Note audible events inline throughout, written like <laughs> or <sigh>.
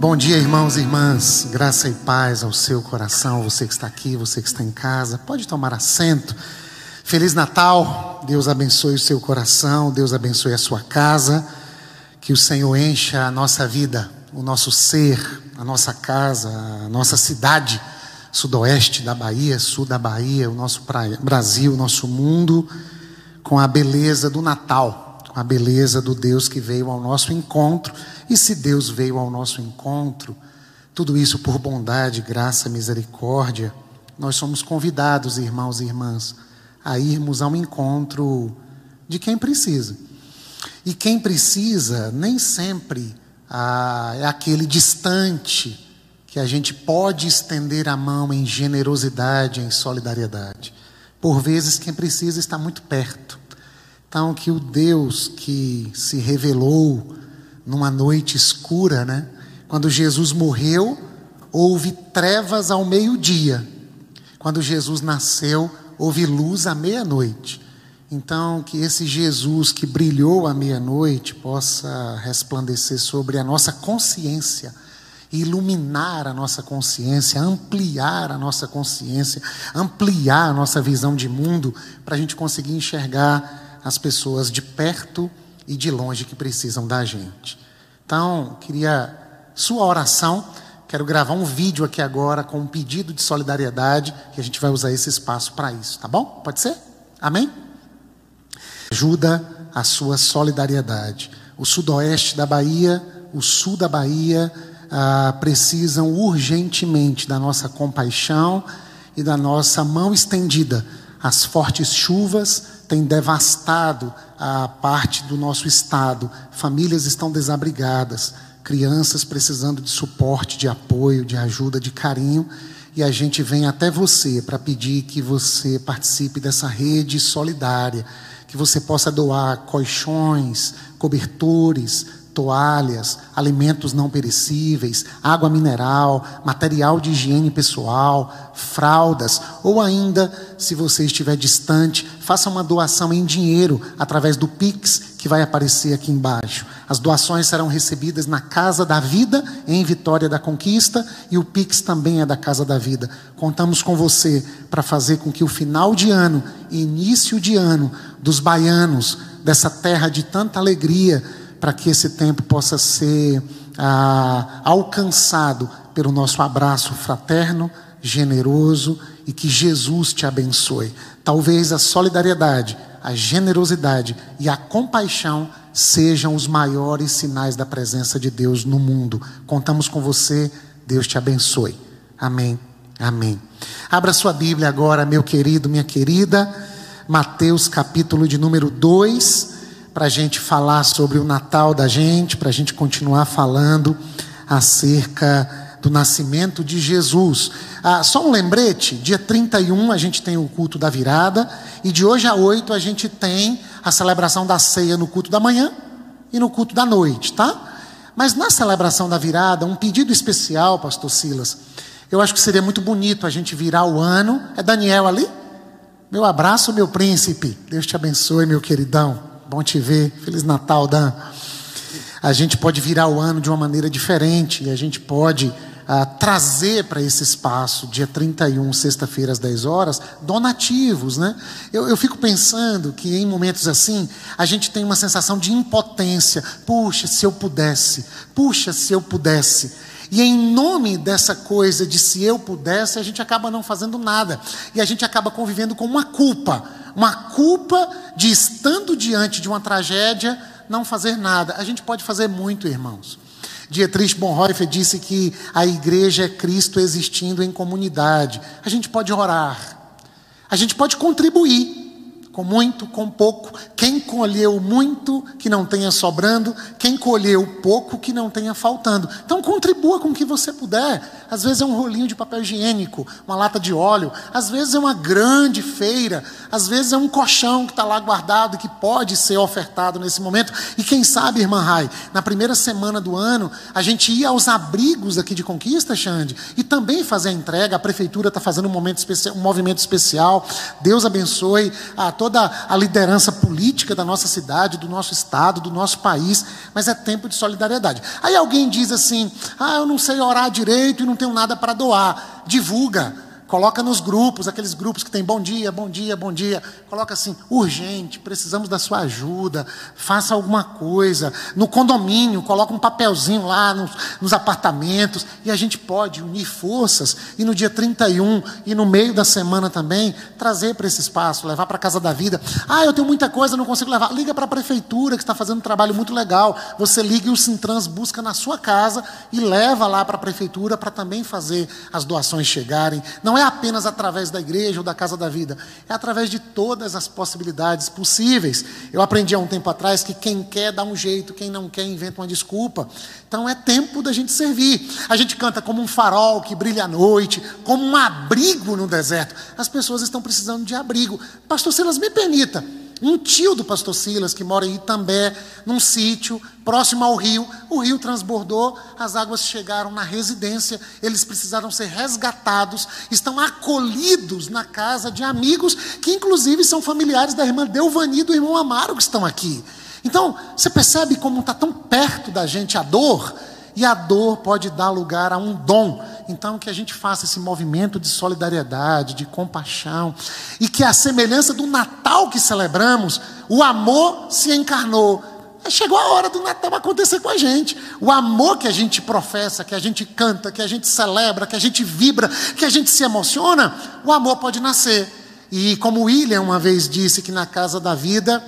Bom dia, irmãos e irmãs. Graça e paz ao seu coração, você que está aqui, você que está em casa. Pode tomar assento. Feliz Natal. Deus abençoe o seu coração, Deus abençoe a sua casa. Que o Senhor encha a nossa vida, o nosso ser, a nossa casa, a nossa cidade, sudoeste da Bahia, sul da Bahia, o nosso Brasil, o nosso mundo, com a beleza do Natal, a beleza do Deus que veio ao nosso encontro e se Deus veio ao nosso encontro, tudo isso por bondade, graça, misericórdia, nós somos convidados, irmãos e irmãs, a irmos ao encontro de quem precisa. E quem precisa nem sempre ah, é aquele distante que a gente pode estender a mão em generosidade, em solidariedade. Por vezes, quem precisa está muito perto. Então, que o Deus que se revelou numa noite escura, né? Quando Jesus morreu, houve trevas ao meio-dia. Quando Jesus nasceu, houve luz à meia-noite. Então, que esse Jesus que brilhou à meia-noite possa resplandecer sobre a nossa consciência, iluminar a nossa consciência, ampliar a nossa consciência, ampliar a nossa visão de mundo, para a gente conseguir enxergar as pessoas de perto e de longe que precisam da gente. Então, queria sua oração. Quero gravar um vídeo aqui agora com um pedido de solidariedade, que a gente vai usar esse espaço para isso, tá bom? Pode ser? Amém? Ajuda a sua solidariedade. O sudoeste da Bahia, o sul da Bahia, ah, precisam urgentemente da nossa compaixão e da nossa mão estendida. As fortes chuvas tem devastado a parte do nosso estado. Famílias estão desabrigadas, crianças precisando de suporte, de apoio, de ajuda, de carinho. E a gente vem até você para pedir que você participe dessa rede solidária, que você possa doar colchões, cobertores, toalhas, alimentos não perecíveis, água mineral, material de higiene pessoal, fraldas, ou ainda, se você estiver distante, faça uma doação em dinheiro através do Pix que vai aparecer aqui embaixo. As doações serão recebidas na Casa da Vida, em Vitória da Conquista, e o Pix também é da Casa da Vida. Contamos com você para fazer com que o final de ano, início de ano dos baianos, dessa terra de tanta alegria, para que esse tempo possa ser ah, alcançado pelo nosso abraço fraterno, generoso e que Jesus te abençoe. Talvez a solidariedade, a generosidade e a compaixão sejam os maiores sinais da presença de Deus no mundo. Contamos com você, Deus te abençoe. Amém. Amém. Abra sua Bíblia agora, meu querido, minha querida. Mateus capítulo de número 2 para a gente falar sobre o Natal da gente, para a gente continuar falando acerca do nascimento de Jesus. Ah, só um lembrete: dia 31 a gente tem o culto da virada, e de hoje a 8 a gente tem a celebração da ceia no culto da manhã e no culto da noite, tá? Mas na celebração da virada, um pedido especial, Pastor Silas. Eu acho que seria muito bonito a gente virar o ano. É Daniel ali? Meu abraço, meu príncipe. Deus te abençoe, meu queridão. Bom te ver. Feliz Natal, Dan. A gente pode virar o ano de uma maneira diferente e a gente pode ah, trazer para esse espaço, dia 31, sexta-feira, às 10 horas, donativos. Né? Eu, eu fico pensando que em momentos assim, a gente tem uma sensação de impotência. Puxa, se eu pudesse. Puxa, se eu pudesse. E em nome dessa coisa de se eu pudesse, a gente acaba não fazendo nada. E a gente acaba convivendo com uma culpa uma culpa de estando diante de uma tragédia não fazer nada. A gente pode fazer muito, irmãos. Dietrich Bonhoeffer disse que a igreja é Cristo existindo em comunidade. A gente pode orar. A gente pode contribuir com muito, com pouco. Quem colheu muito, que não tenha sobrando. Quem colheu pouco, que não tenha faltando. Então contribua com o que você puder. Às vezes é um rolinho de papel higiênico, uma lata de óleo. Às vezes é uma grande feira. Às vezes é um colchão que está lá guardado que pode ser ofertado nesse momento. E quem sabe, irmã Rai, na primeira semana do ano, a gente ia aos abrigos aqui de Conquista, Xande, e também fazer a entrega. A prefeitura está fazendo um, momento especial, um movimento especial. Deus abençoe a todos toda a liderança política da nossa cidade, do nosso estado, do nosso país, mas é tempo de solidariedade. Aí alguém diz assim: ah, eu não sei orar direito e não tenho nada para doar. Divulga. Coloca nos grupos, aqueles grupos que tem bom dia, bom dia, bom dia. Coloca assim, urgente, precisamos da sua ajuda, faça alguma coisa. No condomínio, coloca um papelzinho lá nos, nos apartamentos. E a gente pode unir forças e no dia 31 e no meio da semana também, trazer para esse espaço, levar para a Casa da Vida. Ah, eu tenho muita coisa, não consigo levar. Liga para a prefeitura que está fazendo um trabalho muito legal. Você liga e o Sintrans busca na sua casa e leva lá para a prefeitura para também fazer as doações chegarem. Não é apenas através da igreja ou da casa da vida, é através de todas as possibilidades possíveis. Eu aprendi há um tempo atrás que quem quer dá um jeito, quem não quer inventa uma desculpa. Então é tempo da gente servir. A gente canta como um farol que brilha à noite, como um abrigo no deserto. As pessoas estão precisando de abrigo. Pastor Silas, me permita. Um tio do pastor Silas, que mora em Itambé, num sítio próximo ao rio, o rio transbordou, as águas chegaram na residência, eles precisaram ser resgatados, estão acolhidos na casa de amigos, que inclusive são familiares da irmã Delvani e do irmão Amaro que estão aqui. Então, você percebe como está tão perto da gente a dor? E a dor pode dar lugar a um dom. Então, que a gente faça esse movimento de solidariedade, de compaixão, e que a semelhança do Natal que celebramos, o amor se encarnou. Chegou a hora do Natal acontecer com a gente. O amor que a gente professa, que a gente canta, que a gente celebra, que a gente vibra, que a gente se emociona, o amor pode nascer. E como William uma vez disse que na casa da vida,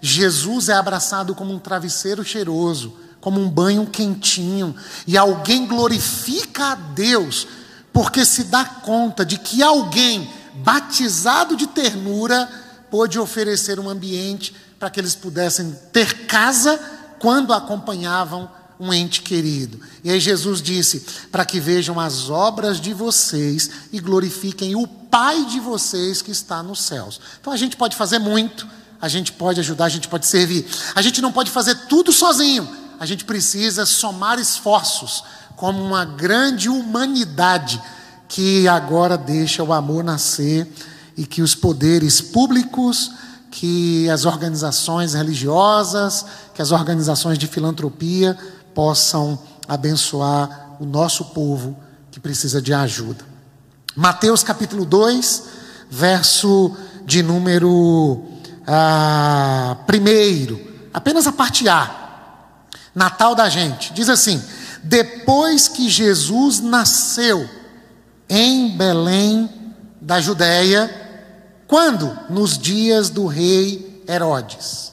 Jesus é abraçado como um travesseiro cheiroso como um banho quentinho, e alguém glorifica a Deus, porque se dá conta de que alguém batizado de ternura pôde oferecer um ambiente para que eles pudessem ter casa quando acompanhavam um ente querido. E aí Jesus disse: para que vejam as obras de vocês e glorifiquem o Pai de vocês que está nos céus. Então a gente pode fazer muito, a gente pode ajudar, a gente pode servir. A gente não pode fazer tudo sozinho a gente precisa somar esforços como uma grande humanidade que agora deixa o amor nascer e que os poderes públicos, que as organizações religiosas, que as organizações de filantropia possam abençoar o nosso povo que precisa de ajuda. Mateus capítulo 2, verso de número ah, primeiro, apenas a parte A. Natal da gente. Diz assim: depois que Jesus nasceu em Belém da Judéia, quando? Nos dias do rei Herodes.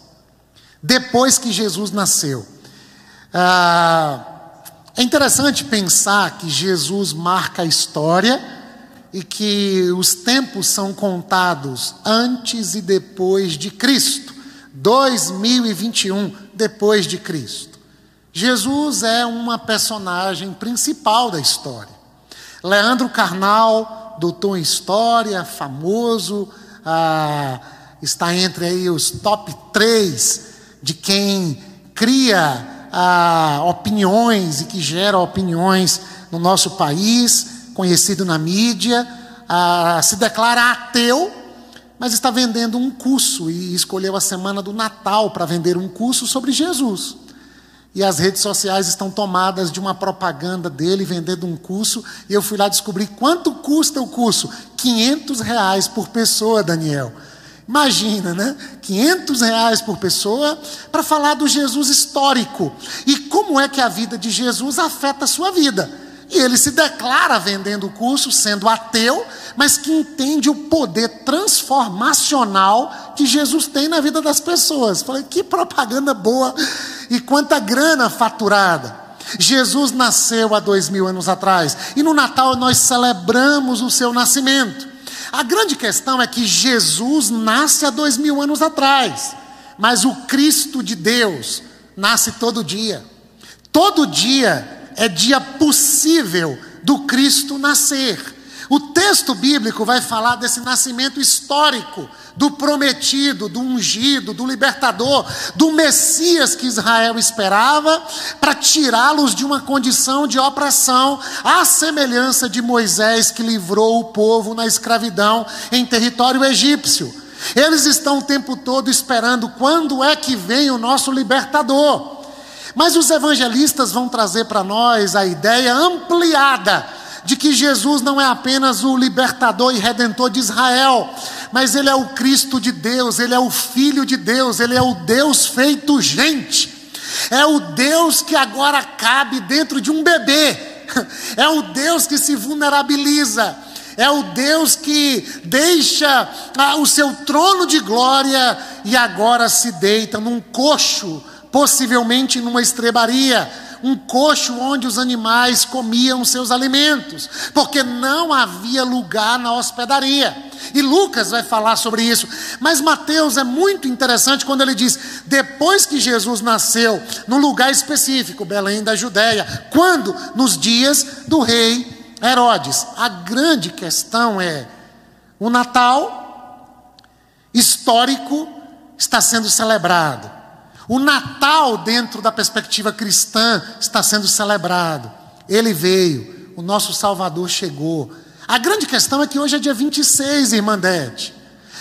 Depois que Jesus nasceu. Ah, é interessante pensar que Jesus marca a história e que os tempos são contados antes e depois de Cristo. 2021 depois de Cristo. Jesus é uma personagem principal da história. Leandro Carnal, doutor em história, famoso, ah, está entre aí os top 3 de quem cria ah, opiniões e que gera opiniões no nosso país, conhecido na mídia, ah, se declara ateu, mas está vendendo um curso e escolheu a semana do Natal para vender um curso sobre Jesus. E as redes sociais estão tomadas de uma propaganda dele vendendo um curso. E eu fui lá descobrir quanto custa o curso. 500 reais por pessoa, Daniel. Imagina, né? 500 reais por pessoa para falar do Jesus histórico. E como é que a vida de Jesus afeta a sua vida. E ele se declara vendendo o curso, sendo ateu, mas que entende o poder transformacional que Jesus tem na vida das pessoas. Falei, que propaganda boa e quanta grana faturada. Jesus nasceu há dois mil anos atrás e no Natal nós celebramos o seu nascimento. A grande questão é que Jesus nasce há dois mil anos atrás, mas o Cristo de Deus nasce todo dia. Todo dia é dia possível do Cristo nascer. O texto bíblico vai falar desse nascimento histórico, do prometido, do ungido, do libertador, do Messias que Israel esperava, para tirá-los de uma condição de opressão, à semelhança de Moisés que livrou o povo na escravidão em território egípcio. Eles estão o tempo todo esperando quando é que vem o nosso libertador. Mas os evangelistas vão trazer para nós a ideia ampliada de que Jesus não é apenas o libertador e redentor de Israel, mas ele é o Cristo de Deus, ele é o Filho de Deus, ele é o Deus feito gente. É o Deus que agora cabe dentro de um bebê. <laughs> É o Deus que se vulnerabiliza. É o Deus que deixa ah, o seu trono de glória e agora se deita num coxo, possivelmente numa estrebaria, um coxo onde os animais comiam seus alimentos, porque não havia lugar na hospedaria. E Lucas vai falar sobre isso. Mas Mateus é muito interessante quando ele diz: depois que Jesus nasceu num lugar específico, Belém da Judéia, quando? Nos dias do rei Herodes. A grande questão é: o Natal histórico está sendo celebrado. O Natal, dentro da perspectiva cristã, está sendo celebrado. Ele veio, o nosso Salvador chegou. A grande questão é que hoje é dia 26, irmã Dete.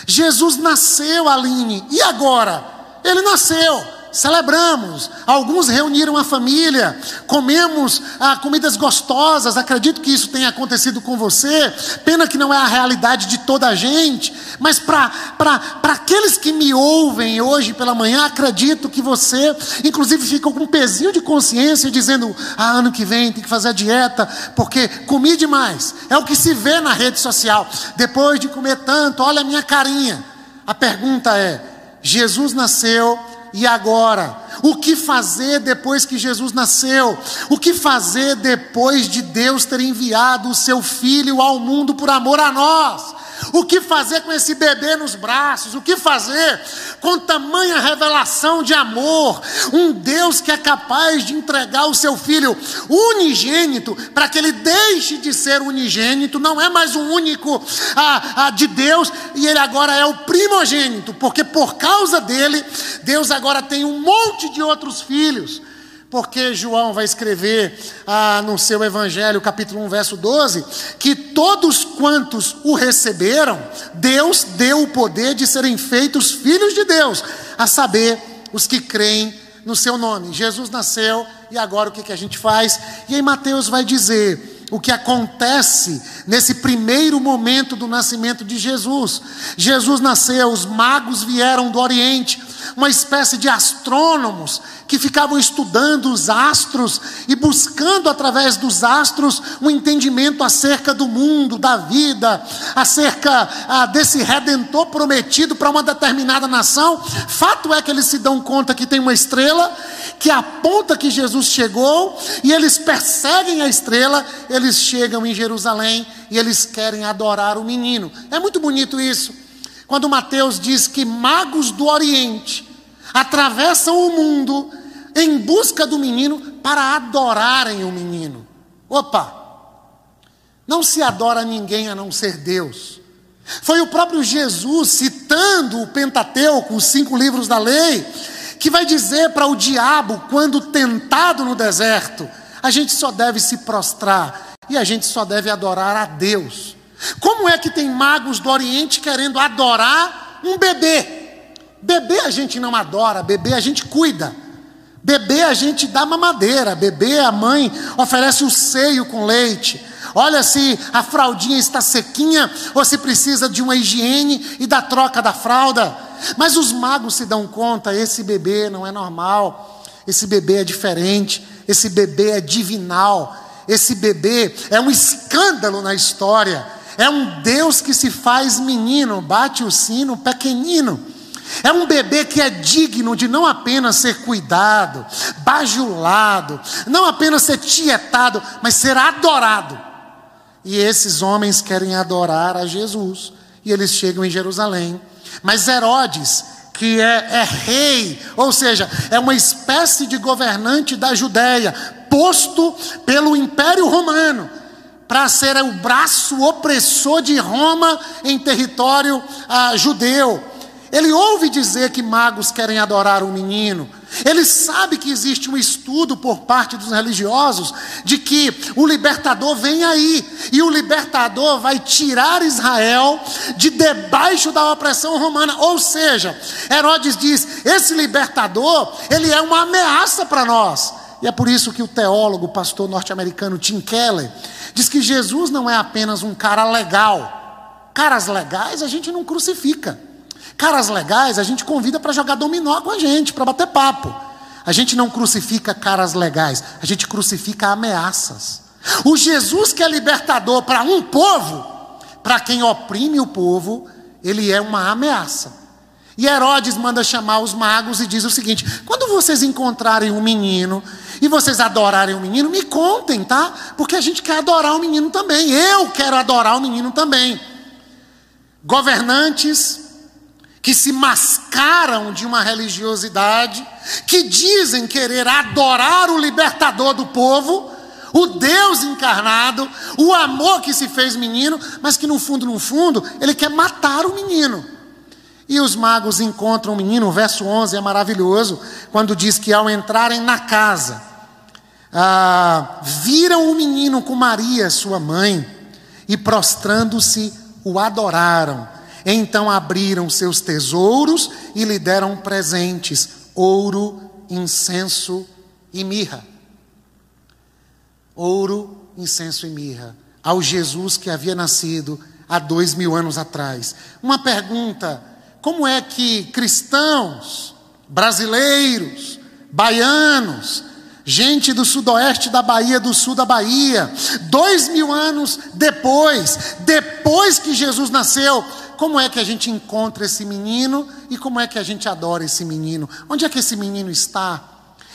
Jesus nasceu, Aline, e agora? Ele nasceu celebramos. Alguns reuniram a família, comemos ah, comidas gostosas. Acredito que isso tenha acontecido com você. Pena que não é a realidade de toda a gente. Mas para aqueles que me ouvem hoje pela manhã, acredito que você, inclusive, ficou com um pezinho de consciência dizendo: ah, ano que vem tem que fazer a dieta, porque comi demais. É o que se vê na rede social. Depois de comer tanto, olha a minha carinha. A pergunta é: Jesus nasceu e agora? O que fazer depois que Jesus nasceu? O que fazer depois de Deus ter enviado o seu filho ao mundo por amor a nós? O que fazer com esse bebê nos braços? O que fazer com tamanha revelação de amor? Um Deus que é capaz de entregar o seu filho unigênito para que ele deixe de ser unigênito, não é mais o único de Deus, e ele agora é o primogênito, porque por causa dele, Deus agora tem um monte de outros filhos porque João vai escrever ah, no seu Evangelho, capítulo 1, verso 12, que todos quantos o receberam, Deus deu o poder de serem feitos filhos de Deus, a saber, os que creem no seu nome. Jesus nasceu e agora o que, que a gente faz? E aí Mateus vai dizer o que acontece nesse primeiro momento do nascimento de Jesus. Jesus nasceu, os magos vieram do Oriente, uma espécie de astrônomos que ficavam estudando os astros e buscando através dos astros um entendimento acerca do mundo, da vida, acerca ah, desse redentor prometido para uma determinada nação. Fato é que eles se dão conta que tem uma estrela que aponta que Jesus chegou e eles perseguem a estrela, eles chegam em Jerusalém e eles querem adorar o menino. É muito bonito isso. Quando Mateus diz que magos do Oriente atravessam o mundo em busca do menino para adorarem o menino. Opa! Não se adora ninguém a não ser Deus. Foi o próprio Jesus, citando o Pentateuco, os cinco livros da lei, que vai dizer para o diabo, quando tentado no deserto, a gente só deve se prostrar e a gente só deve adorar a Deus. Como é que tem magos do Oriente querendo adorar um bebê? Bebê a gente não adora, bebê a gente cuida. Bebê a gente dá mamadeira, bebê a mãe oferece o seio com leite. Olha se a fraldinha está sequinha ou se precisa de uma higiene e da troca da fralda. Mas os magos se dão conta: esse bebê não é normal, esse bebê é diferente, esse bebê é divinal, esse bebê é um escândalo na história. É um Deus que se faz menino, bate o sino pequenino. É um bebê que é digno de não apenas ser cuidado, bajulado, não apenas ser tietado, mas ser adorado. E esses homens querem adorar a Jesus. E eles chegam em Jerusalém. Mas Herodes, que é, é rei, ou seja, é uma espécie de governante da Judéia, posto pelo Império Romano para ser o braço opressor de Roma em território ah, judeu. Ele ouve dizer que magos querem adorar um menino. Ele sabe que existe um estudo por parte dos religiosos de que o libertador vem aí e o libertador vai tirar Israel de debaixo da opressão romana. Ou seja, Herodes diz: esse libertador, ele é uma ameaça para nós. E é por isso que o teólogo, pastor norte-americano Tim Keller, diz que Jesus não é apenas um cara legal. Caras legais a gente não crucifica. Caras legais a gente convida para jogar dominó com a gente, para bater papo. A gente não crucifica caras legais, a gente crucifica ameaças. O Jesus que é libertador para um povo, para quem oprime o povo, ele é uma ameaça. E Herodes manda chamar os magos e diz o seguinte: quando vocês encontrarem um menino e vocês adorarem o menino, me contem, tá? Porque a gente quer adorar o menino também. Eu quero adorar o menino também. Governantes, que se mascaram de uma religiosidade, que dizem querer adorar o libertador do povo, o Deus encarnado, o amor que se fez menino, mas que no fundo, no fundo, ele quer matar o menino. E os magos encontram o menino, o verso 11 é maravilhoso, quando diz que ao entrarem na casa, ah, viram o menino com Maria, sua mãe, e prostrando-se, o adoraram. Então abriram seus tesouros e lhe deram presentes: ouro, incenso e mirra. Ouro, incenso e mirra. Ao Jesus que havia nascido há dois mil anos atrás. Uma pergunta: como é que cristãos, brasileiros, baianos, gente do sudoeste da Bahia, do sul da Bahia, dois mil anos depois, depois que Jesus nasceu, como é que a gente encontra esse menino e como é que a gente adora esse menino? Onde é que esse menino está?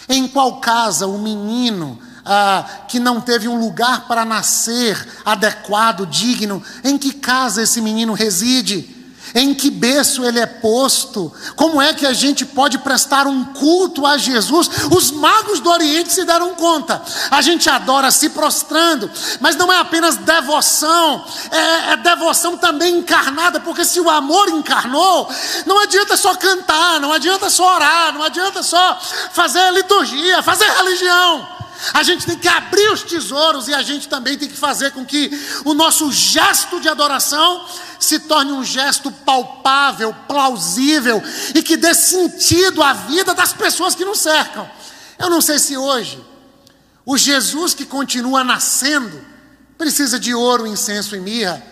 Em qual casa o menino ah, que não teve um lugar para nascer adequado, digno, em que casa esse menino reside? Em que berço ele é posto? Como é que a gente pode prestar um culto a Jesus? Os magos do Oriente se deram conta. A gente adora se prostrando, mas não é apenas devoção, é, é devoção também encarnada, porque se o amor encarnou, não adianta só cantar, não adianta só orar, não adianta só fazer liturgia, fazer religião. A gente tem que abrir os tesouros e a gente também tem que fazer com que o nosso gesto de adoração se torne um gesto palpável, plausível e que dê sentido à vida das pessoas que nos cercam. Eu não sei se hoje o Jesus que continua nascendo precisa de ouro, incenso e mirra,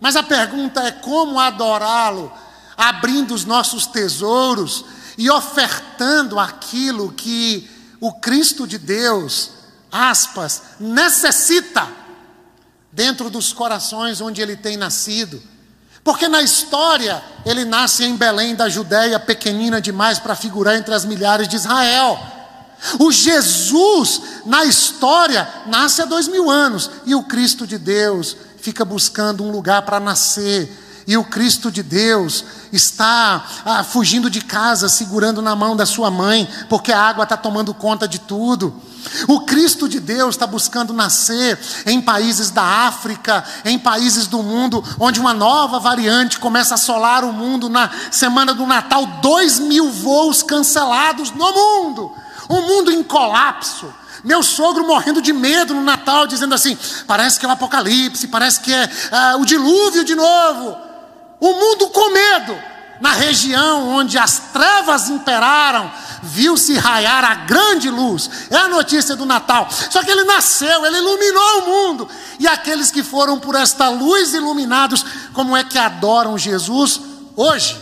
mas a pergunta é como adorá-lo, abrindo os nossos tesouros e ofertando aquilo que o Cristo de Deus, aspas, necessita dentro dos corações onde ele tem nascido. Porque na história ele nasce em Belém da Judéia, pequenina demais para figurar entre as milhares de Israel. O Jesus, na história, nasce há dois mil anos, e o Cristo de Deus fica buscando um lugar para nascer e o Cristo de Deus está ah, fugindo de casa, segurando na mão da sua mãe, porque a água está tomando conta de tudo. O Cristo de Deus está buscando nascer em países da África, em países do mundo, onde uma nova variante começa a assolar o mundo na semana do Natal dois mil voos cancelados no mundo, um mundo em colapso. Meu sogro morrendo de medo no Natal, dizendo assim: parece que é o apocalipse, parece que é ah, o dilúvio de novo. O mundo com medo. Na região onde as trevas imperaram, viu-se raiar a grande luz. É a notícia do Natal. Só que ele nasceu, ele iluminou o mundo. E aqueles que foram por esta luz iluminados, como é que adoram Jesus hoje?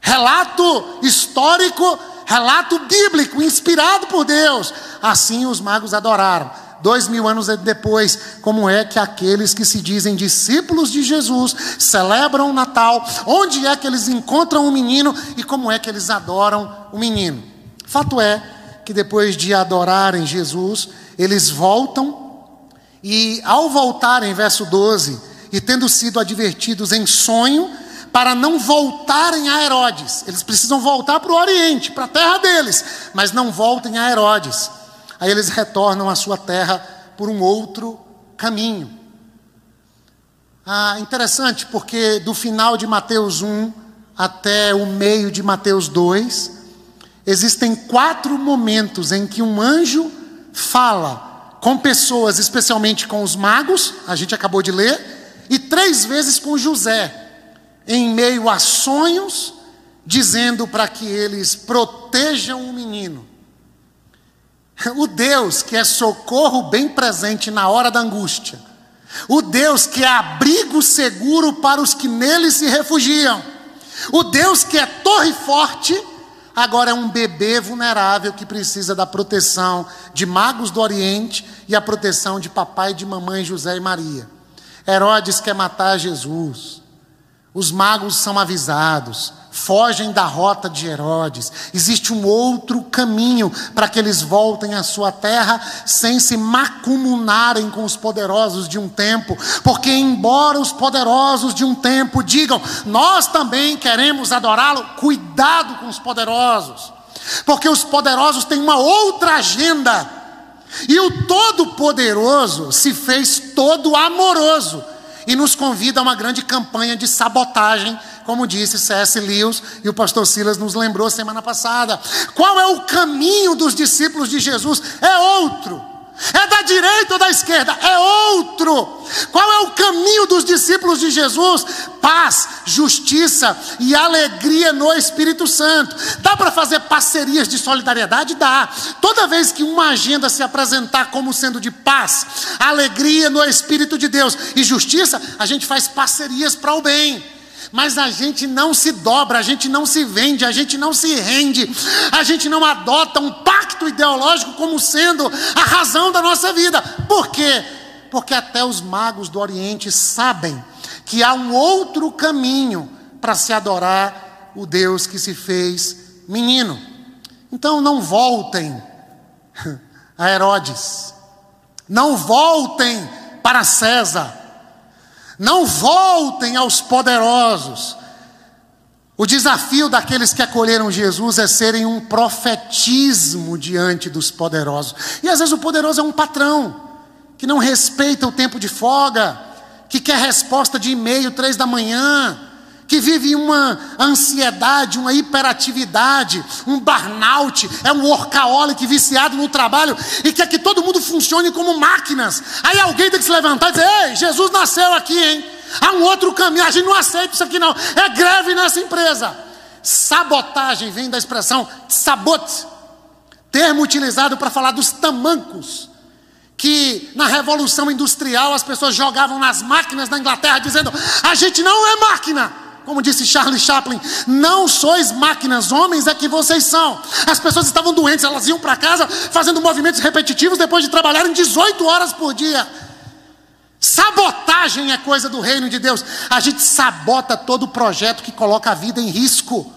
Relato histórico, relato bíblico, inspirado por Deus. Assim os magos adoraram dois mil anos depois, como é que aqueles que se dizem discípulos de Jesus celebram o Natal, onde é que eles encontram o menino e como é que eles adoram o menino. Fato é que depois de adorarem Jesus, eles voltam e, ao voltarem, verso 12, e tendo sido advertidos em sonho, para não voltarem a Herodes, eles precisam voltar para o Oriente, para a terra deles, mas não voltem a Herodes. Aí eles retornam à sua terra por um outro caminho. Ah, interessante, porque do final de Mateus 1 até o meio de Mateus 2, existem quatro momentos em que um anjo fala com pessoas, especialmente com os magos, a gente acabou de ler, e três vezes com José, em meio a sonhos, dizendo para que eles protejam o menino. O Deus que é socorro bem presente na hora da angústia, o Deus que é abrigo seguro para os que nele se refugiam, o Deus que é torre forte, agora é um bebê vulnerável que precisa da proteção de magos do Oriente e a proteção de papai e de mamãe José e Maria. Herodes quer matar Jesus. Os magos são avisados, fogem da rota de Herodes. Existe um outro caminho para que eles voltem à sua terra sem se macumunarem com os poderosos de um tempo, porque, embora os poderosos de um tempo digam, nós também queremos adorá-lo, cuidado com os poderosos, porque os poderosos têm uma outra agenda. E o Todo-Poderoso se fez todo amoroso e nos convida a uma grande campanha de sabotagem, como disse C.S. Lewis e o pastor Silas nos lembrou semana passada. Qual é o caminho dos discípulos de Jesus? É outro. É da direita ou da esquerda? É outro. Qual é o caminho dos discípulos de Jesus? Paz, justiça e alegria no Espírito Santo. Dá para fazer parcerias de solidariedade? Dá. Toda vez que uma agenda se apresentar como sendo de paz, alegria no Espírito de Deus e justiça, a gente faz parcerias para o bem mas a gente não se dobra, a gente não se vende, a gente não se rende, a gente não adota um pacto ideológico como sendo a razão da nossa vida. Por quê? Porque até os magos do Oriente sabem que há um outro caminho para se adorar o Deus que se fez menino. Então não voltem <laughs> a Herodes, não voltem para César não voltem aos poderosos. O desafio daqueles que acolheram Jesus é serem um profetismo diante dos poderosos. E às vezes o poderoso é um patrão que não respeita o tempo de folga, que quer resposta de e-mail três da manhã, que vive uma ansiedade, uma hiperatividade, um burnout, é um workaholic viciado no trabalho e quer que todo mundo funcione como máquinas. Aí alguém tem que se levantar e dizer: Ei, Jesus nasceu aqui, hein? Há um outro caminho, a gente não aceita isso aqui, não. É greve nessa empresa. Sabotagem vem da expressão sabote, termo utilizado para falar dos tamancos que na Revolução Industrial as pessoas jogavam nas máquinas da Inglaterra dizendo: a gente não é máquina, como disse Charles Chaplin, não sois máquinas, homens é que vocês são. As pessoas estavam doentes, elas iam para casa fazendo movimentos repetitivos depois de trabalharem 18 horas por dia. Sabotagem é coisa do reino de Deus. A gente sabota todo projeto que coloca a vida em risco.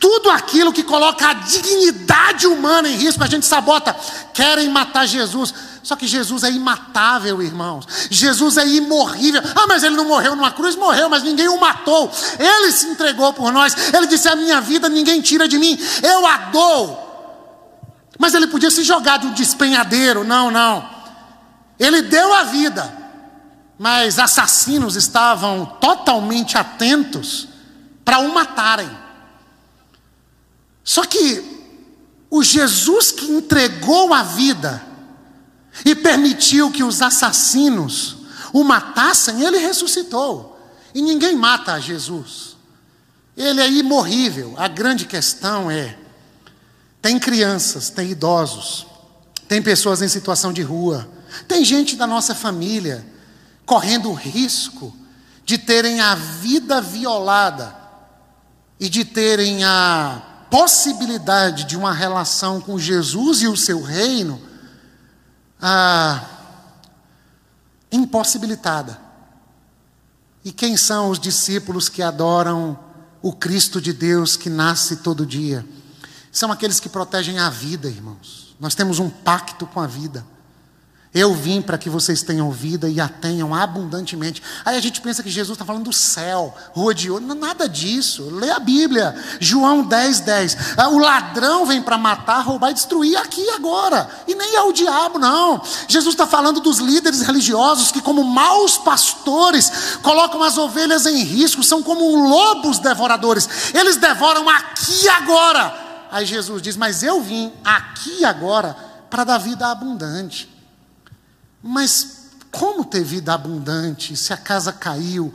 Tudo aquilo que coloca a dignidade humana em risco, a gente sabota. Querem matar Jesus. Só que Jesus é imatável, irmãos. Jesus é imorrível. Ah, mas ele não morreu numa cruz? Morreu, mas ninguém o matou. Ele se entregou por nós. Ele disse: A minha vida ninguém tira de mim. Eu a dou. Mas ele podia se jogar de um despenhadeiro. Não, não. Ele deu a vida. Mas assassinos estavam totalmente atentos para o matarem. Só que o Jesus que entregou a vida, e permitiu que os assassinos o matassem, ele ressuscitou. E ninguém mata Jesus. Ele é imorrível. A grande questão é: tem crianças, tem idosos, tem pessoas em situação de rua, tem gente da nossa família correndo o risco de terem a vida violada e de terem a possibilidade de uma relação com Jesus e o seu reino ah, impossibilitada. E quem são os discípulos que adoram o Cristo de Deus que nasce todo dia? São aqueles que protegem a vida, irmãos. Nós temos um pacto com a vida. Eu vim para que vocês tenham vida e a tenham abundantemente. Aí a gente pensa que Jesus está falando do céu, rua de ouro. Nada disso. Lê a Bíblia. João 10, 10. Ah, o ladrão vem para matar, roubar e destruir aqui agora. E nem é o diabo, não. Jesus está falando dos líderes religiosos que, como maus pastores, colocam as ovelhas em risco, são como lobos devoradores. Eles devoram aqui agora Aí Jesus diz: Mas eu vim aqui agora para dar vida abundante. Mas como ter vida abundante se a casa caiu?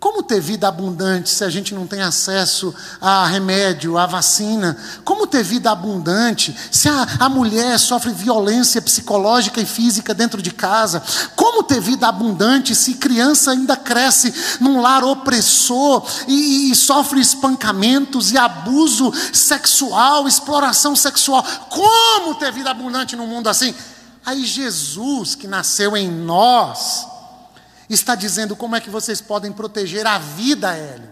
Como ter vida abundante se a gente não tem acesso a remédio, a vacina? Como ter vida abundante se a, a, mulher sofre violência psicológica e física dentro de casa? Como ter vida abundante se criança ainda cresce num lar opressor e, e sofre espancamentos e abuso sexual, exploração sexual? Como ter vida abundante num mundo assim? Aí Jesus, que nasceu em nós, está dizendo como é que vocês podem proteger a vida, Hélio.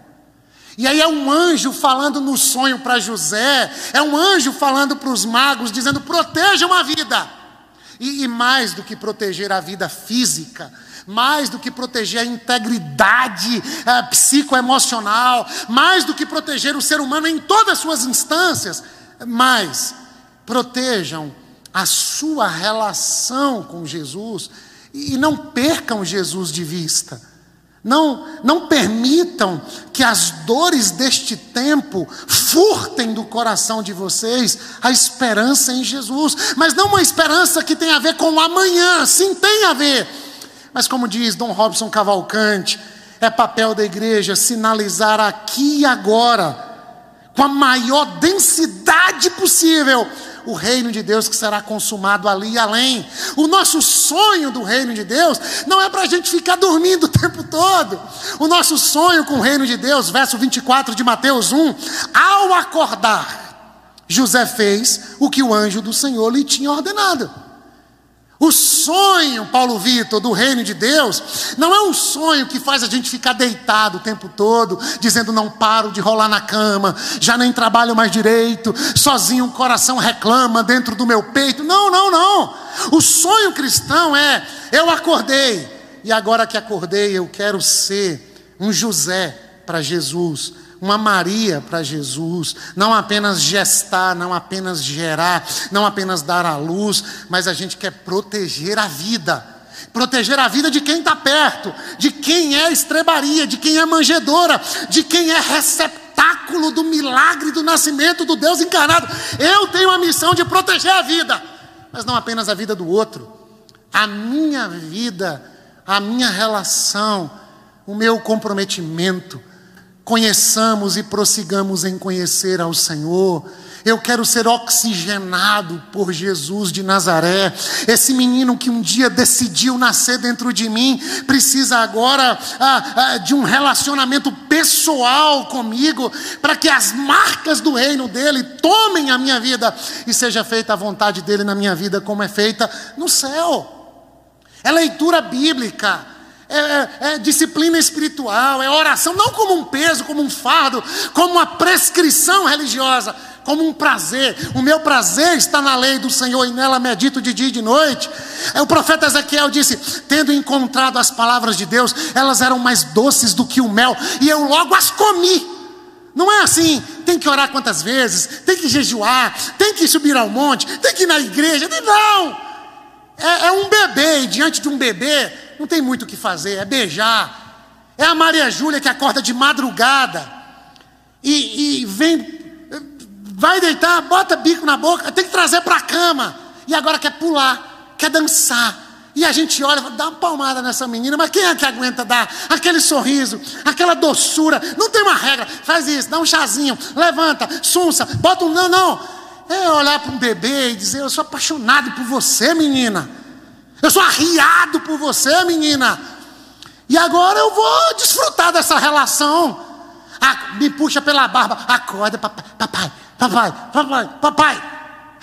E aí é um anjo falando no sonho para José, é um anjo falando para os magos, dizendo: protejam a vida. E, e, mais do que proteger a vida física, mais do que proteger a integridade é, psicoemocional, mais do que proteger o ser humano em todas as suas instâncias, mais protejam a sua relação com Jesus e não percam Jesus de vista. Não, não permitam que as dores deste tempo furtem do coração de vocês a esperança em Jesus. Mas não uma esperança que tem a ver com o amanhã, sim, tem a ver. Mas como diz Dom Robson Cavalcante, é papel da igreja sinalizar aqui e agora, com a maior densidade possível, o reino de Deus que será consumado ali e além. O nosso sonho do reino de Deus não é para a gente ficar dormindo o tempo todo. O nosso sonho com o reino de Deus, verso 24 de Mateus 1, ao acordar, José fez o que o anjo do Senhor lhe tinha ordenado. O sonho, Paulo Vitor, do reino de Deus, não é um sonho que faz a gente ficar deitado o tempo todo, dizendo não paro de rolar na cama, já nem trabalho mais direito, sozinho o coração reclama dentro do meu peito. Não, não, não. O sonho cristão é: eu acordei, e agora que acordei, eu quero ser um José para Jesus uma Maria para Jesus, não apenas gestar, não apenas gerar, não apenas dar à luz, mas a gente quer proteger a vida. Proteger a vida de quem está perto, de quem é estrebaria, de quem é manjedora, de quem é receptáculo do milagre do nascimento do Deus encarnado. Eu tenho a missão de proteger a vida, mas não apenas a vida do outro, a minha vida, a minha relação, o meu comprometimento conheçamos e prossigamos em conhecer ao Senhor. Eu quero ser oxigenado por Jesus de Nazaré. Esse menino que um dia decidiu nascer dentro de mim, precisa agora ah, ah, de um relacionamento pessoal comigo, para que as marcas do reino dele tomem a minha vida e seja feita a vontade dele na minha vida, como é feita no céu. É leitura bíblica é, é, é, disciplina espiritual, é oração, não como um peso, como um fardo, como uma prescrição religiosa, como um prazer. O meu prazer está na lei do Senhor e nela medito de dia e de noite. É, o profeta Ezequiel disse: Tendo encontrado as palavras de Deus, elas eram mais doces do que o mel, e eu logo as comi. Não é assim, tem que orar quantas vezes, tem que jejuar, tem que subir ao monte, tem que ir na igreja. Não! É, é um bebê, e diante de um bebê, não tem muito o que fazer, é beijar. É a Maria Júlia que acorda de madrugada e, e vem, vai deitar, bota bico na boca, tem que trazer para a cama. E agora quer pular, quer dançar. E a gente olha, dá uma palmada nessa menina, mas quem é que aguenta dar aquele sorriso, aquela doçura? Não tem uma regra, faz isso, dá um chazinho, levanta, sunça, bota um não, não. É olhar para um bebê e dizer: Eu sou apaixonado por você, menina. Eu sou arriado por você, menina. E agora eu vou desfrutar dessa relação. Ah, me puxa pela barba. Acorda, papai, papai, papai, papai, papai.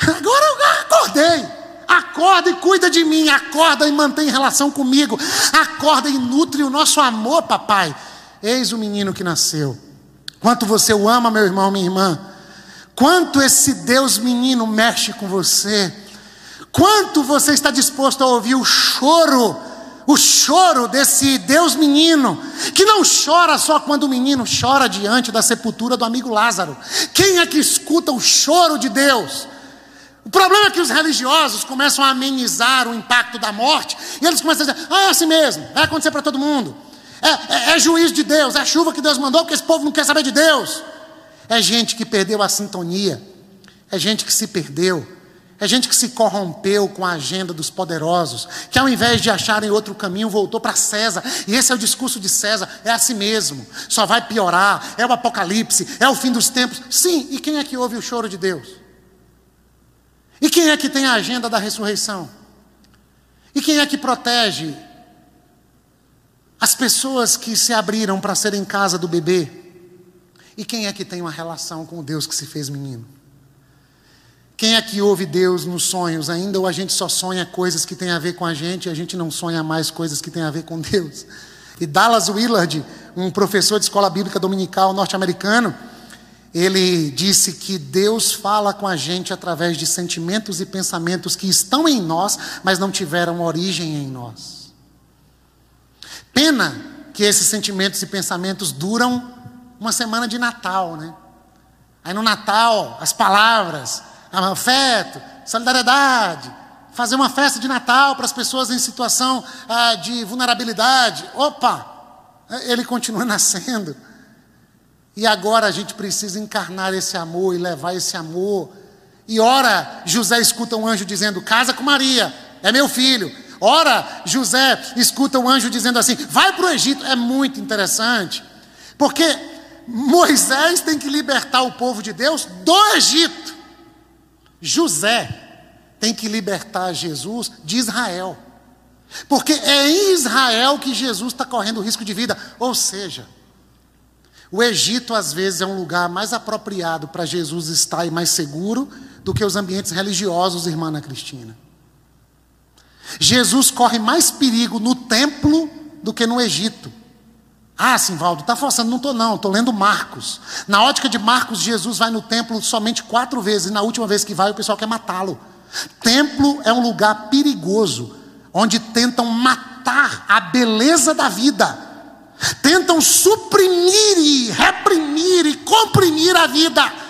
Agora eu acordei. Acorda e cuida de mim. Acorda e mantém relação comigo. Acorda e nutre o nosso amor, papai. Eis o menino que nasceu. Quanto você o ama, meu irmão, minha irmã. Quanto esse Deus menino mexe com você. Quanto você está disposto a ouvir o choro, o choro desse Deus menino, que não chora só quando o menino chora diante da sepultura do amigo Lázaro? Quem é que escuta o choro de Deus? O problema é que os religiosos começam a amenizar o impacto da morte, e eles começam a dizer: ah, é assim mesmo, vai acontecer para todo mundo. É, é, é juízo de Deus, é chuva que Deus mandou, porque esse povo não quer saber de Deus. É gente que perdeu a sintonia é gente que se perdeu, é gente que se corrompeu com a agenda dos poderosos, que ao invés de acharem outro caminho, voltou para César. E esse é o discurso de César: é assim mesmo, só vai piorar, é o apocalipse, é o fim dos tempos. Sim, e quem é que ouve o choro de Deus? E quem é que tem a agenda da ressurreição? E quem é que protege as pessoas que se abriram para serem casa do bebê? E quem é que tem uma relação com o Deus que se fez menino? Quem é que ouve Deus nos sonhos ainda, ou a gente só sonha coisas que têm a ver com a gente e a gente não sonha mais coisas que têm a ver com Deus? E Dallas Willard, um professor de escola bíblica dominical norte-americano, ele disse que Deus fala com a gente através de sentimentos e pensamentos que estão em nós, mas não tiveram origem em nós. Pena que esses sentimentos e pensamentos duram uma semana de Natal, né? Aí no Natal, as palavras, afeto, solidariedade, fazer uma festa de Natal para as pessoas em situação ah, de vulnerabilidade. Opa! Ele continua <laughs> nascendo. E agora a gente precisa encarnar esse amor e levar esse amor. E ora, José escuta um anjo dizendo: Casa com Maria, é meu filho. Ora, José escuta um anjo dizendo assim: Vai para o Egito. É muito interessante, porque Moisés tem que libertar o povo de Deus do Egito. José tem que libertar Jesus de Israel. Porque é em Israel que Jesus está correndo risco de vida. Ou seja, o Egito, às vezes, é um lugar mais apropriado para Jesus estar e mais seguro do que os ambientes religiosos, irmã Ana Cristina. Jesus corre mais perigo no templo do que no Egito. Ah, Simvaldo, está forçando? Não estou, não, estou lendo Marcos. Na ótica de Marcos, Jesus vai no templo somente quatro vezes, e na última vez que vai, o pessoal quer matá-lo. Templo é um lugar perigoso, onde tentam matar a beleza da vida tentam suprimir e reprimir e comprimir a vida.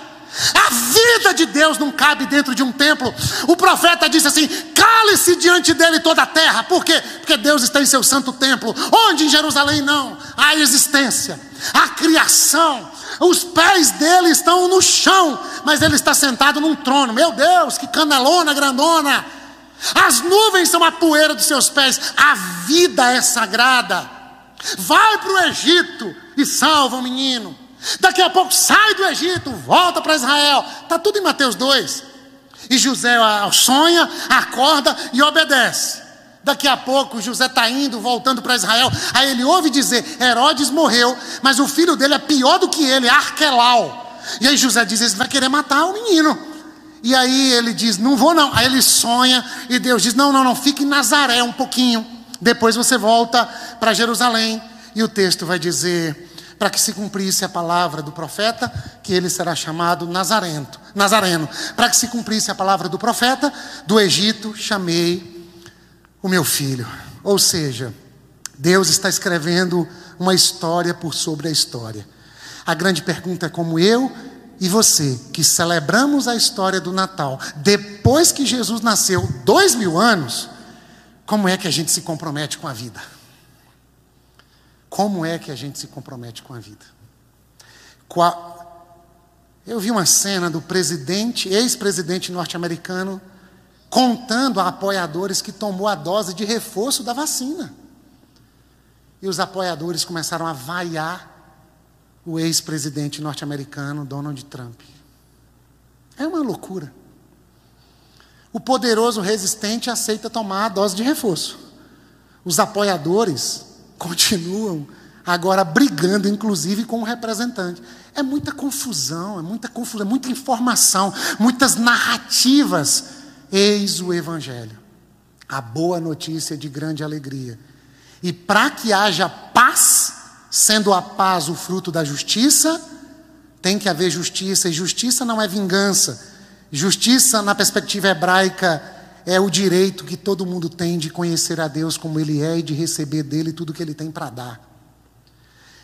A vida de Deus não cabe dentro de um templo. O profeta disse assim: cale-se diante dele toda a terra. Por quê? Porque Deus está em seu santo templo. Onde em Jerusalém não? A existência, a criação. Os pés dele estão no chão, mas ele está sentado num trono. Meu Deus, que canelona grandona! As nuvens são a poeira dos seus pés. A vida é sagrada. Vai para o Egito e salva o menino. Daqui a pouco sai do Egito, volta para Israel. Está tudo em Mateus 2. E José sonha, acorda e obedece. Daqui a pouco José está indo, voltando para Israel. Aí ele ouve dizer: Herodes morreu, mas o filho dele é pior do que ele, Arquelau. E aí José diz: Ele vai querer matar o menino. E aí ele diz: Não vou não. Aí ele sonha e Deus diz: Não, não, não, fique em Nazaré um pouquinho. Depois você volta para Jerusalém e o texto vai dizer: para que se cumprisse a palavra do profeta, que ele será chamado Nazarento, Nazareno. Para que se cumprisse a palavra do profeta, do Egito chamei o meu filho. Ou seja, Deus está escrevendo uma história por sobre a história. A grande pergunta é como eu e você, que celebramos a história do Natal, depois que Jesus nasceu, dois mil anos, como é que a gente se compromete com a vida? Como é que a gente se compromete com a vida? Eu vi uma cena do presidente, ex-presidente norte-americano, contando a apoiadores que tomou a dose de reforço da vacina. E os apoiadores começaram a vaiar o ex-presidente norte-americano Donald Trump. É uma loucura. O poderoso resistente aceita tomar a dose de reforço. Os apoiadores continuam agora brigando, inclusive, com o representante. É muita confusão, é muita confusão, é muita informação, muitas narrativas. Eis o Evangelho, a boa notícia de grande alegria. E para que haja paz, sendo a paz o fruto da justiça, tem que haver justiça, e justiça não é vingança Justiça, na perspectiva hebraica, é o direito que todo mundo tem de conhecer a Deus como Ele é e de receber dele tudo que Ele tem para dar.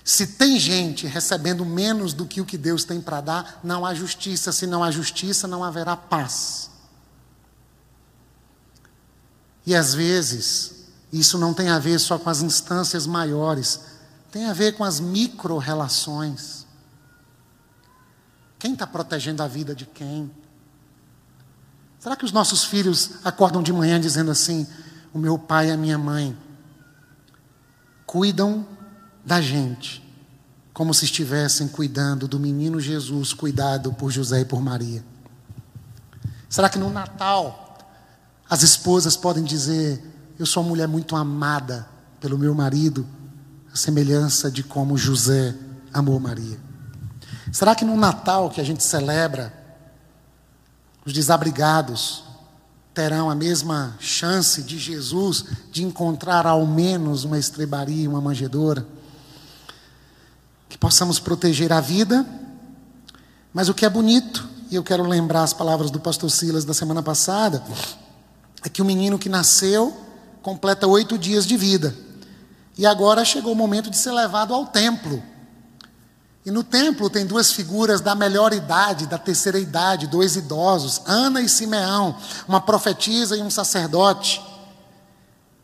Se tem gente recebendo menos do que o que Deus tem para dar, não há justiça. Se não há justiça, não haverá paz. E às vezes, isso não tem a ver só com as instâncias maiores, tem a ver com as micro-relações. Quem está protegendo a vida de quem? Será que os nossos filhos acordam de manhã dizendo assim: o meu pai e a minha mãe cuidam da gente, como se estivessem cuidando do menino Jesus, cuidado por José e por Maria? Será que no Natal as esposas podem dizer: Eu sou uma mulher muito amada pelo meu marido, a semelhança de como José amou Maria? Será que no Natal que a gente celebra, os desabrigados terão a mesma chance de Jesus de encontrar ao menos uma estrebaria, uma manjedoura? Que possamos proteger a vida, mas o que é bonito, e eu quero lembrar as palavras do pastor Silas da semana passada, é que o menino que nasceu completa oito dias de vida. E agora chegou o momento de ser levado ao templo. E no templo tem duas figuras da melhor idade, da terceira idade, dois idosos, Ana e Simeão, uma profetisa e um sacerdote.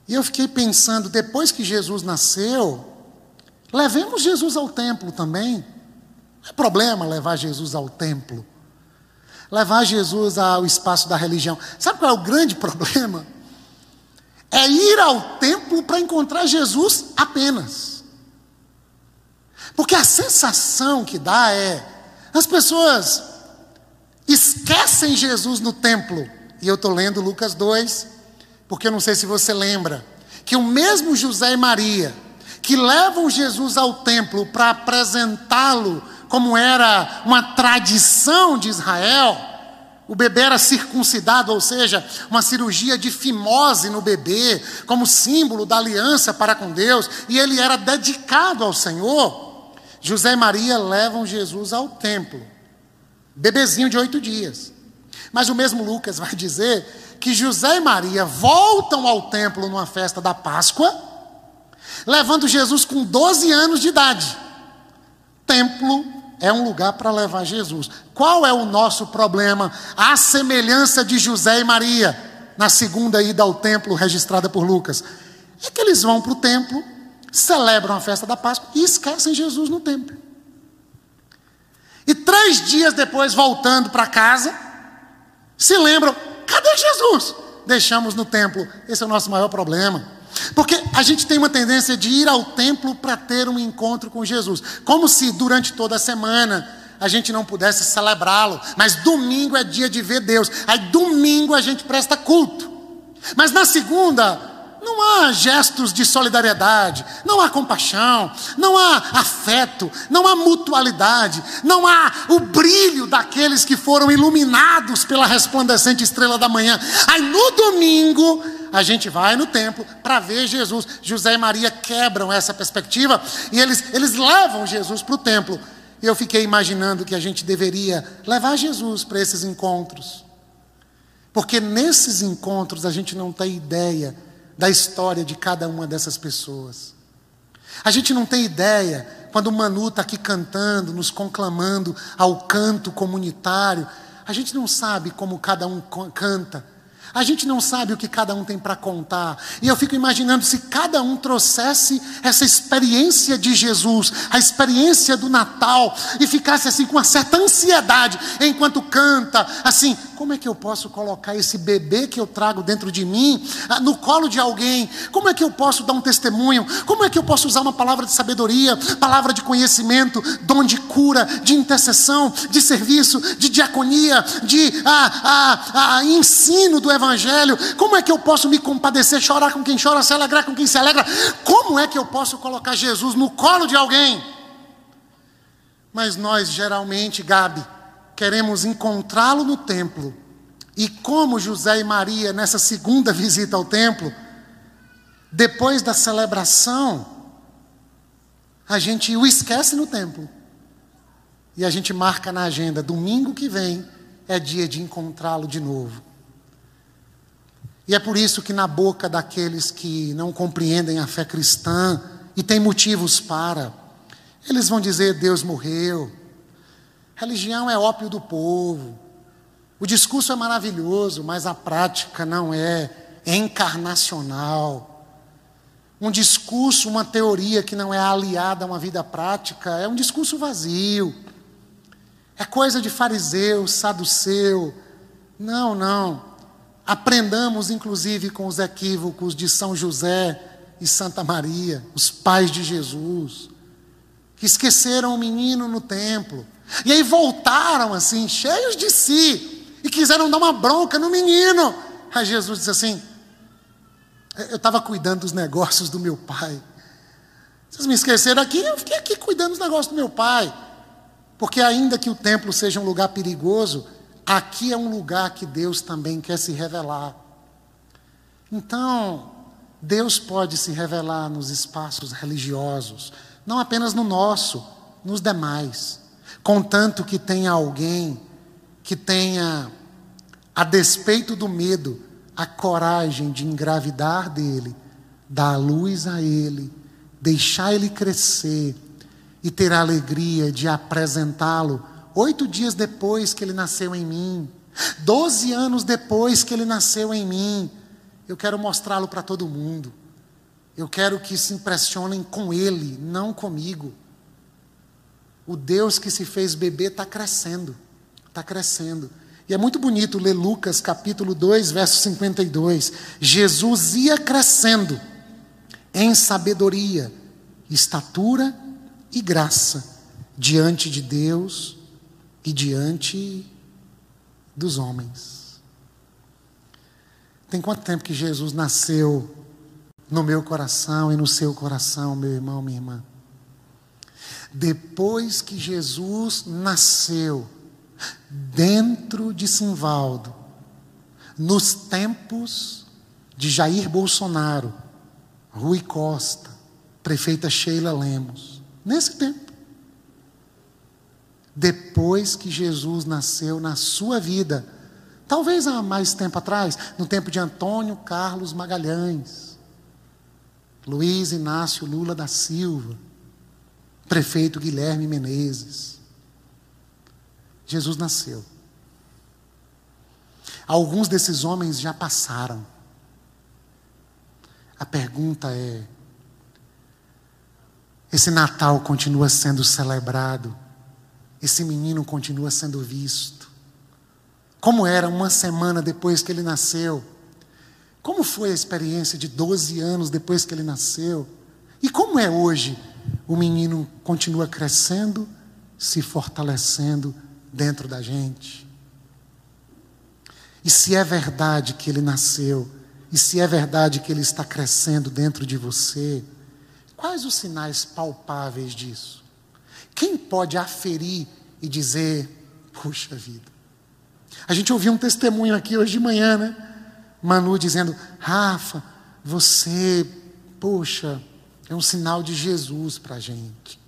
E eu fiquei pensando, depois que Jesus nasceu, levemos Jesus ao templo também. Não é problema levar Jesus ao templo. Levar Jesus ao espaço da religião. Sabe qual é o grande <laughs> problema? É ir ao templo para encontrar Jesus apenas. Porque a sensação que dá é: as pessoas esquecem Jesus no templo. E eu estou lendo Lucas 2, porque eu não sei se você lembra, que o mesmo José e Maria, que levam Jesus ao templo para apresentá-lo como era uma tradição de Israel, o bebê era circuncidado, ou seja, uma cirurgia de fimose no bebê, como símbolo da aliança para com Deus, e ele era dedicado ao Senhor. José e Maria levam Jesus ao templo, bebezinho de oito dias. Mas o mesmo Lucas vai dizer que José e Maria voltam ao templo numa festa da Páscoa, levando Jesus com 12 anos de idade. Templo é um lugar para levar Jesus. Qual é o nosso problema? A semelhança de José e Maria, na segunda ida ao templo registrada por Lucas, é que eles vão para o templo celebram a festa da Páscoa e esquecem Jesus no templo. E três dias depois, voltando para casa, se lembram: cadê Jesus? Deixamos no templo. Esse é o nosso maior problema. Porque a gente tem uma tendência de ir ao templo para ter um encontro com Jesus, como se durante toda a semana a gente não pudesse celebrá-lo, mas domingo é dia de ver Deus, aí domingo a gente presta culto, mas na segunda não há gestos de solidariedade, não há compaixão, não há afeto, não há mutualidade, não há o brilho daqueles que foram iluminados pela resplandecente estrela da manhã. Aí no domingo, a gente vai no templo para ver Jesus. José e Maria quebram essa perspectiva e eles, eles levam Jesus para o templo. E eu fiquei imaginando que a gente deveria levar Jesus para esses encontros. Porque nesses encontros a gente não tem ideia da história de cada uma dessas pessoas. A gente não tem ideia, quando o Manu está aqui cantando, nos conclamando ao canto comunitário, a gente não sabe como cada um canta, a gente não sabe o que cada um tem para contar. E eu fico imaginando se cada um trouxesse essa experiência de Jesus, a experiência do Natal, e ficasse assim com uma certa ansiedade enquanto canta, assim, como é que eu posso colocar esse bebê que eu trago dentro de mim ah, no colo de alguém? Como é que eu posso dar um testemunho? Como é que eu posso usar uma palavra de sabedoria, palavra de conhecimento, dom de cura, de intercessão, de serviço, de diaconia, de ah, ah, ah, ensino do Evangelho? Como é que eu posso me compadecer, chorar com quem chora, se alegrar com quem se alegra? Como é que eu posso colocar Jesus no colo de alguém? Mas nós geralmente, Gabi, queremos encontrá-lo no templo. E como José e Maria, nessa segunda <laughs> visita ao templo, depois da celebração, a gente o esquece no templo. E a gente marca na agenda, domingo que vem é dia de encontrá-lo de novo. E é por isso que, na boca daqueles que não compreendem a fé cristã e têm motivos para, eles vão dizer: Deus morreu, Religião é ópio do povo. O discurso é maravilhoso, mas a prática não é encarnacional. Um discurso, uma teoria que não é aliada a uma vida prática, é um discurso vazio. É coisa de fariseu, saduceu, Não, não. Aprendamos, inclusive, com os equívocos de São José e Santa Maria, os pais de Jesus, que esqueceram o menino no templo. E aí voltaram assim, cheios de si, e quiseram dar uma bronca no menino. Aí Jesus disse assim: Eu estava cuidando dos negócios do meu pai. Vocês me esqueceram aqui, eu fiquei aqui cuidando dos negócios do meu pai. Porque, ainda que o templo seja um lugar perigoso, aqui é um lugar que Deus também quer se revelar. Então, Deus pode se revelar nos espaços religiosos, não apenas no nosso, nos demais. Contanto que tenha alguém que tenha, a despeito do medo, a coragem de engravidar dele, dar luz a ele, deixar ele crescer e ter a alegria de apresentá-lo oito dias depois que ele nasceu em mim, doze anos depois que ele nasceu em mim. Eu quero mostrá-lo para todo mundo. Eu quero que se impressionem com ele, não comigo. O Deus que se fez bebê está crescendo, está crescendo. E é muito bonito ler Lucas capítulo 2, verso 52. Jesus ia crescendo em sabedoria, estatura e graça diante de Deus e diante dos homens. Tem quanto tempo que Jesus nasceu no meu coração e no seu coração, meu irmão, minha irmã? Depois que Jesus nasceu dentro de Simvaldo, nos tempos de Jair Bolsonaro, Rui Costa, prefeita Sheila Lemos, nesse tempo. Depois que Jesus nasceu na sua vida, talvez há mais tempo atrás, no tempo de Antônio Carlos Magalhães, Luiz Inácio Lula da Silva, prefeito Guilherme Menezes. Jesus nasceu. Alguns desses homens já passaram. A pergunta é: esse Natal continua sendo celebrado? Esse menino continua sendo visto? Como era uma semana depois que ele nasceu? Como foi a experiência de 12 anos depois que ele nasceu? E como é hoje? o menino continua crescendo, se fortalecendo dentro da gente. E se é verdade que ele nasceu, e se é verdade que ele está crescendo dentro de você, quais os sinais palpáveis disso? Quem pode aferir e dizer, puxa vida? A gente ouviu um testemunho aqui hoje de manhã, né? Manu dizendo, Rafa, você, poxa, é um sinal de Jesus para a gente.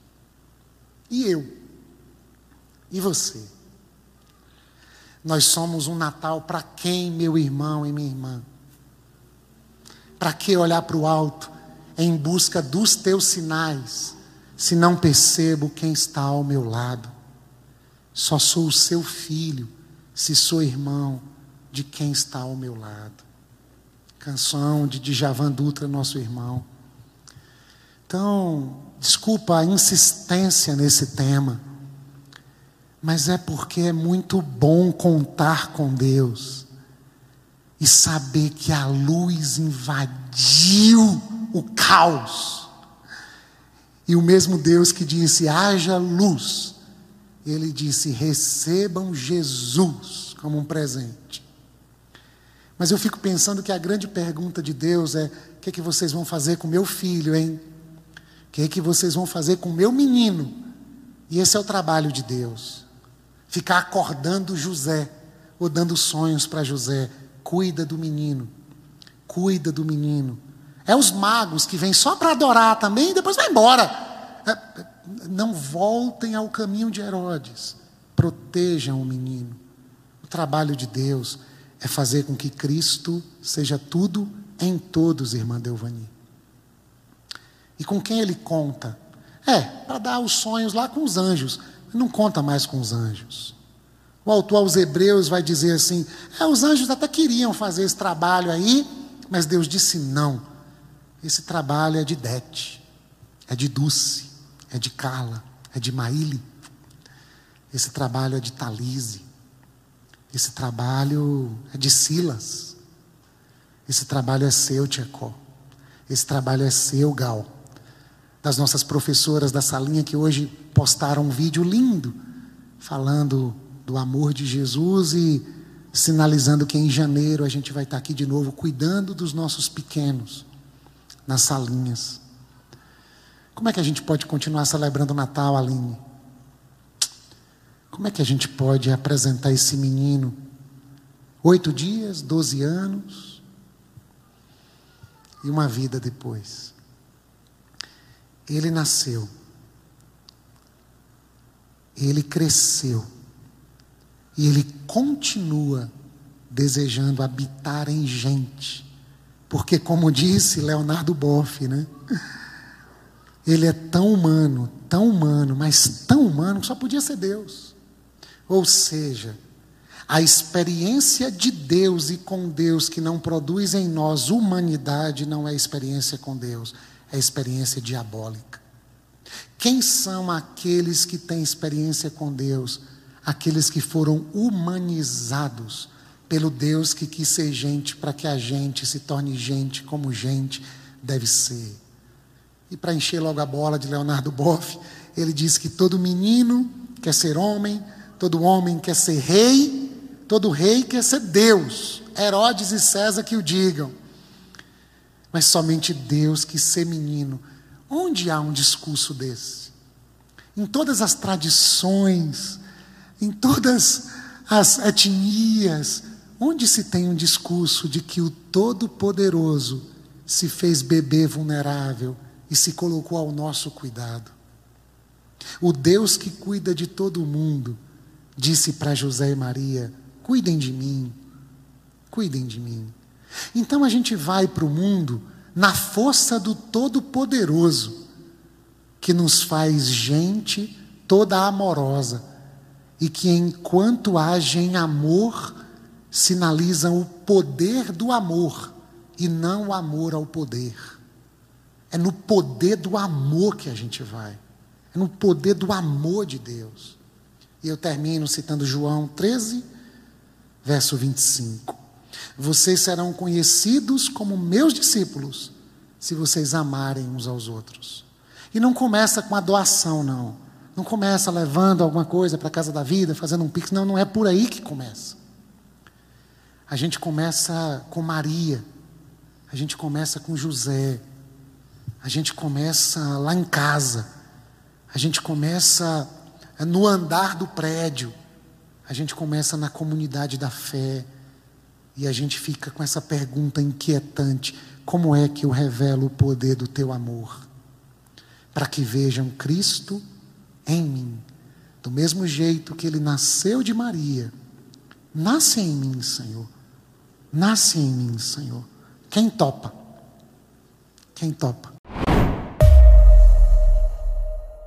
E eu? E você? Nós somos um Natal para quem, meu irmão e minha irmã? Para que olhar para o alto em busca dos teus sinais, se não percebo quem está ao meu lado? Só sou o seu filho, se sou irmão de quem está ao meu lado. Canção de Djavan Dutra, nosso irmão. Então, desculpa a insistência nesse tema, mas é porque é muito bom contar com Deus e saber que a luz invadiu o caos. E o mesmo Deus que disse: haja luz, ele disse: recebam Jesus como um presente. Mas eu fico pensando que a grande pergunta de Deus é: o que, é que vocês vão fazer com meu filho, hein? O que é que vocês vão fazer com meu menino? E esse é o trabalho de Deus. Ficar acordando José, ou dando sonhos para José. Cuida do menino. Cuida do menino. É os magos que vêm só para adorar também e depois vai embora. É, não voltem ao caminho de Herodes. Protejam o menino. O trabalho de Deus é fazer com que Cristo seja tudo em todos, irmã Delvani. E com quem ele conta? É, para dar os sonhos lá com os anjos. Não conta mais com os anjos. O autor aos Hebreus vai dizer assim: é, os anjos até queriam fazer esse trabalho aí, mas Deus disse não. Esse trabalho é de Dete, é de Dulce, é de Carla, é de Maíli. Esse trabalho é de Talise. Esse trabalho é de Silas. Esse trabalho é seu, Tchecó. Esse trabalho é seu, Gal. Das nossas professoras da salinha que hoje postaram um vídeo lindo falando do amor de Jesus e sinalizando que em janeiro a gente vai estar aqui de novo cuidando dos nossos pequenos nas salinhas. Como é que a gente pode continuar celebrando o Natal, Aline? Como é que a gente pode apresentar esse menino? Oito dias, doze anos e uma vida depois. Ele nasceu, ele cresceu e ele continua desejando habitar em gente. Porque, como disse Leonardo Boff, né? <laughs> Ele é tão humano, tão humano, mas tão humano que só podia ser Deus. Ou seja, a experiência de Deus e com Deus que não produz em nós humanidade não é experiência com Deus, é experiência diabólica. Quem são aqueles que têm experiência com Deus? Aqueles que foram humanizados pelo Deus que quis ser gente para que a gente se torne gente como gente deve ser. E para encher logo a bola de Leonardo Boff, ele diz que todo menino quer ser homem, todo homem quer ser rei, todo rei quer ser Deus. Herodes e César que o digam. Mas somente Deus que ser menino. Onde há um discurso desse? Em todas as tradições, em todas as etnias, onde se tem um discurso de que o Todo-Poderoso se fez bebê vulnerável e se colocou ao nosso cuidado? O Deus que cuida de todo mundo disse para José e Maria: cuidem de mim, cuidem de mim. Então a gente vai para o mundo na força do Todo-Poderoso, que nos faz gente toda amorosa e que, enquanto age em amor, sinalizam o poder do amor e não o amor ao poder. É no poder do amor que a gente vai, é no poder do amor de Deus. E eu termino citando João 13, verso 25. Vocês serão conhecidos como meus discípulos se vocês amarem uns aos outros. E não começa com a doação, não. Não começa levando alguma coisa para a casa da vida, fazendo um pix. Não, não é por aí que começa. A gente começa com Maria. A gente começa com José. A gente começa lá em casa. A gente começa é no andar do prédio. A gente começa na comunidade da fé e a gente fica com essa pergunta inquietante: como é que eu revelo o poder do teu amor? Para que vejam Cristo em mim, do mesmo jeito que ele nasceu de Maria. Nasce em mim, Senhor. Nasce em mim, Senhor. Quem topa? Quem topa?